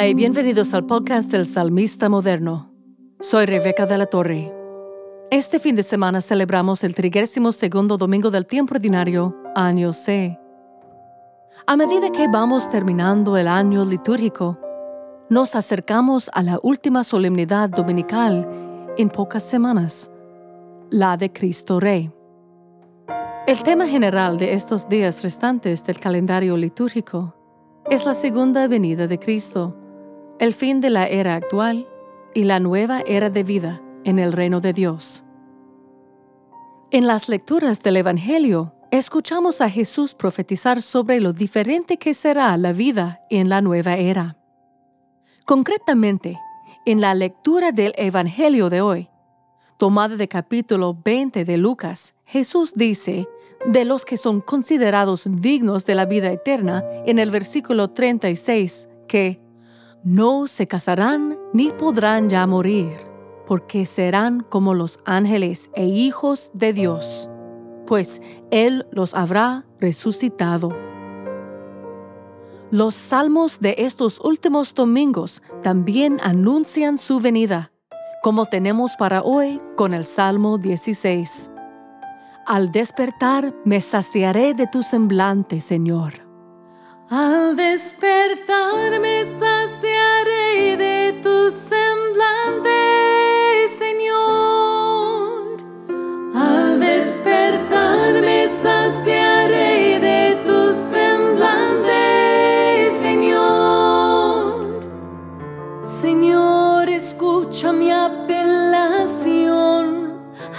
Bienvenidos al podcast del Salmista Moderno. Soy Rebeca de la Torre. Este fin de semana celebramos el 32 segundo domingo del tiempo ordinario, año C. A medida que vamos terminando el año litúrgico, nos acercamos a la última solemnidad dominical en pocas semanas, la de Cristo Rey. El tema general de estos días restantes del calendario litúrgico es la segunda venida de Cristo, el fin de la era actual y la nueva era de vida en el reino de Dios. En las lecturas del Evangelio, escuchamos a Jesús profetizar sobre lo diferente que será la vida en la nueva era. Concretamente, en la lectura del Evangelio de hoy, tomada de capítulo 20 de Lucas, Jesús dice de los que son considerados dignos de la vida eterna en el versículo 36 que no se casarán ni podrán ya morir, porque serán como los ángeles e hijos de Dios, pues Él los habrá resucitado. Los salmos de estos últimos domingos también anuncian su venida, como tenemos para hoy con el Salmo 16. Al despertar me saciaré de tu semblante, Señor. Al despertar me saciaré de tu semblante, Señor. Al despertar me saciaré de tu semblante, Señor. Señor, escucha mi apelación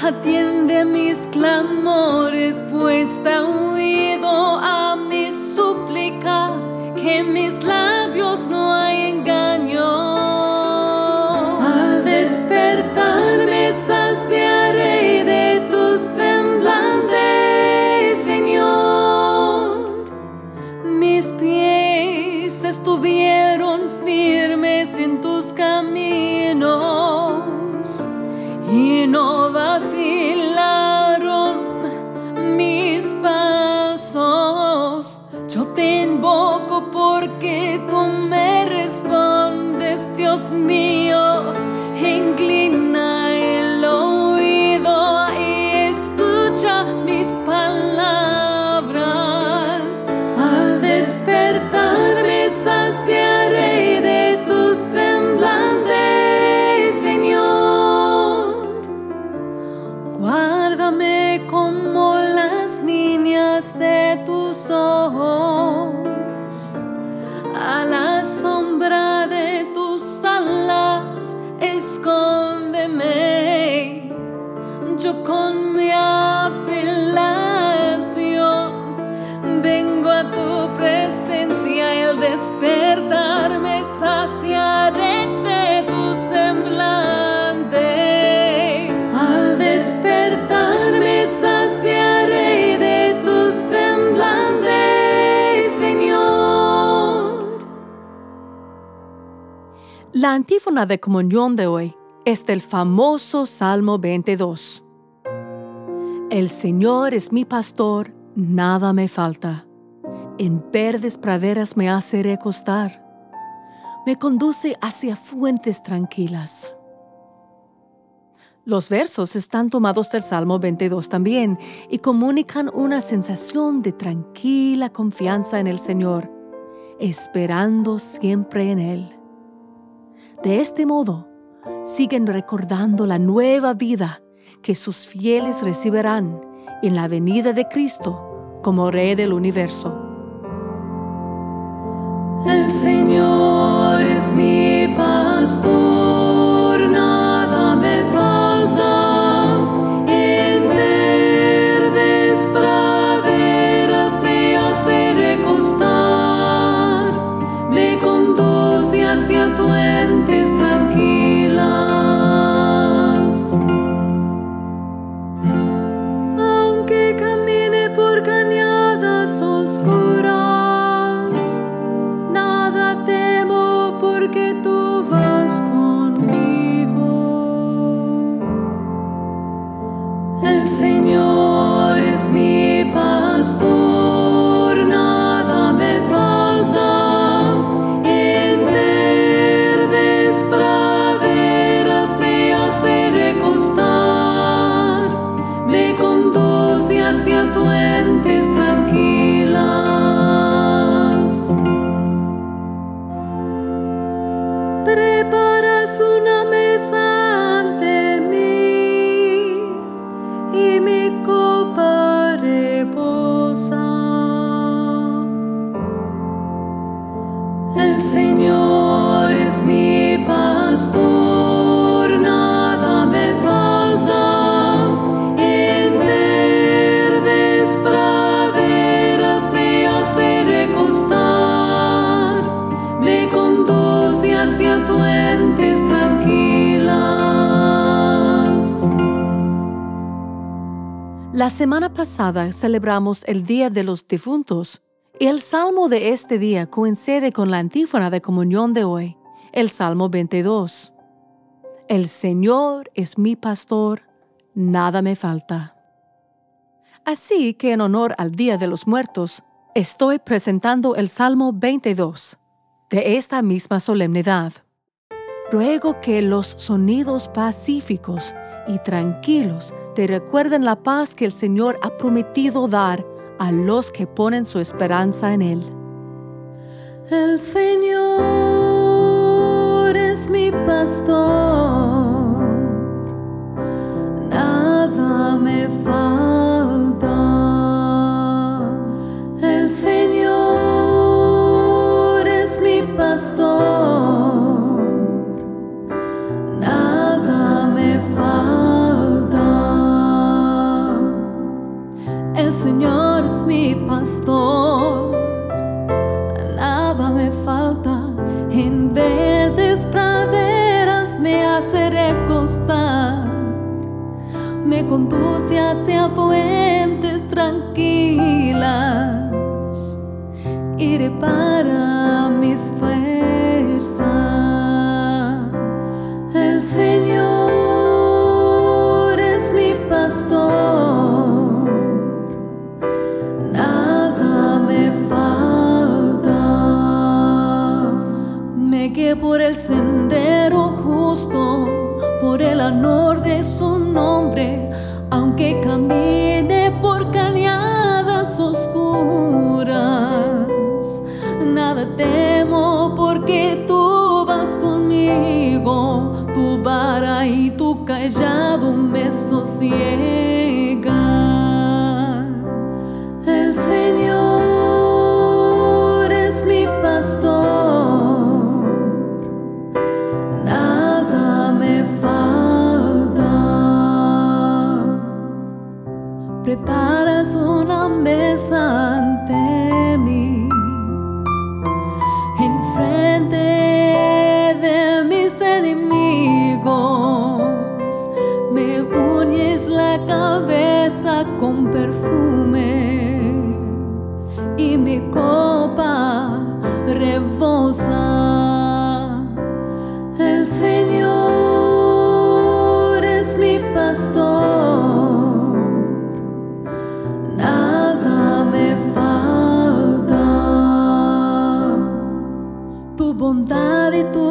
Atiende mis clamores, pues da oído a mi que en mis labios no hay engaño. Al despertar me saciaré de tu semblante, Señor. Mis pies estuvieron firmes en tus caminos y no de tus ojos, a la sombra de tus alas, escóndeme. Yo con La antífona de comunión de hoy es del famoso Salmo 22. El Señor es mi pastor, nada me falta. En verdes praderas me hace recostar. Me conduce hacia fuentes tranquilas. Los versos están tomados del Salmo 22 también y comunican una sensación de tranquila confianza en el Señor, esperando siempre en Él. De este modo, siguen recordando la nueva vida que sus fieles recibirán en la venida de Cristo como Rey del universo. El Señor La semana pasada celebramos el Día de los Difuntos y el salmo de este día coincide con la antífona de comunión de hoy, el Salmo 22. El Señor es mi pastor, nada me falta. Así que en honor al Día de los Muertos, estoy presentando el Salmo 22 de esta misma solemnidad. Ruego que los sonidos pacíficos y tranquilos te recuerden la paz que el Señor ha prometido dar a los que ponen su esperanza en Él. El Señor es mi pastor, conduce hacia fuentes tranquilas y repara mis fuerzas. Porque tú vas conmigo, tu vara y tu callado me sosiegan.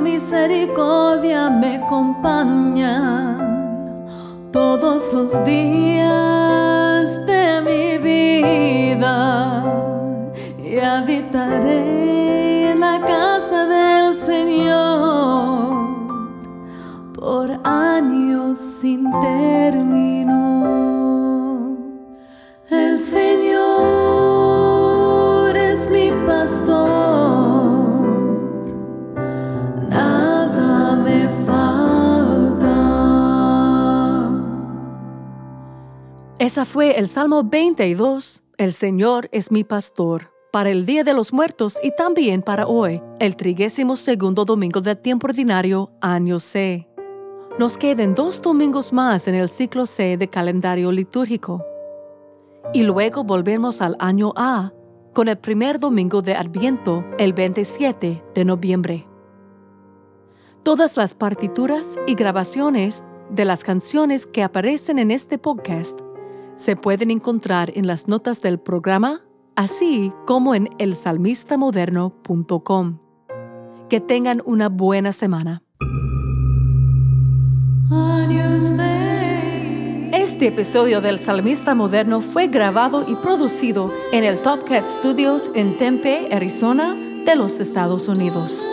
Misericordia me acompañan todos los días de mi vida y habitaré en la casa del Señor por años sin término. Fue el Salmo 22, El Señor es mi pastor, para el Día de los Muertos y también para hoy, el trigésimo segundo domingo del tiempo ordinario, año C. Nos quedan dos domingos más en el ciclo C de calendario litúrgico. Y luego volvemos al año A, con el primer domingo de Adviento, el 27 de noviembre. Todas las partituras y grabaciones de las canciones que aparecen en este podcast se pueden encontrar en las notas del programa, así como en elsalmistamoderno.com. Que tengan una buena semana. Este episodio del Salmista Moderno fue grabado y producido en el Top Cat Studios en Tempe, Arizona, de los Estados Unidos.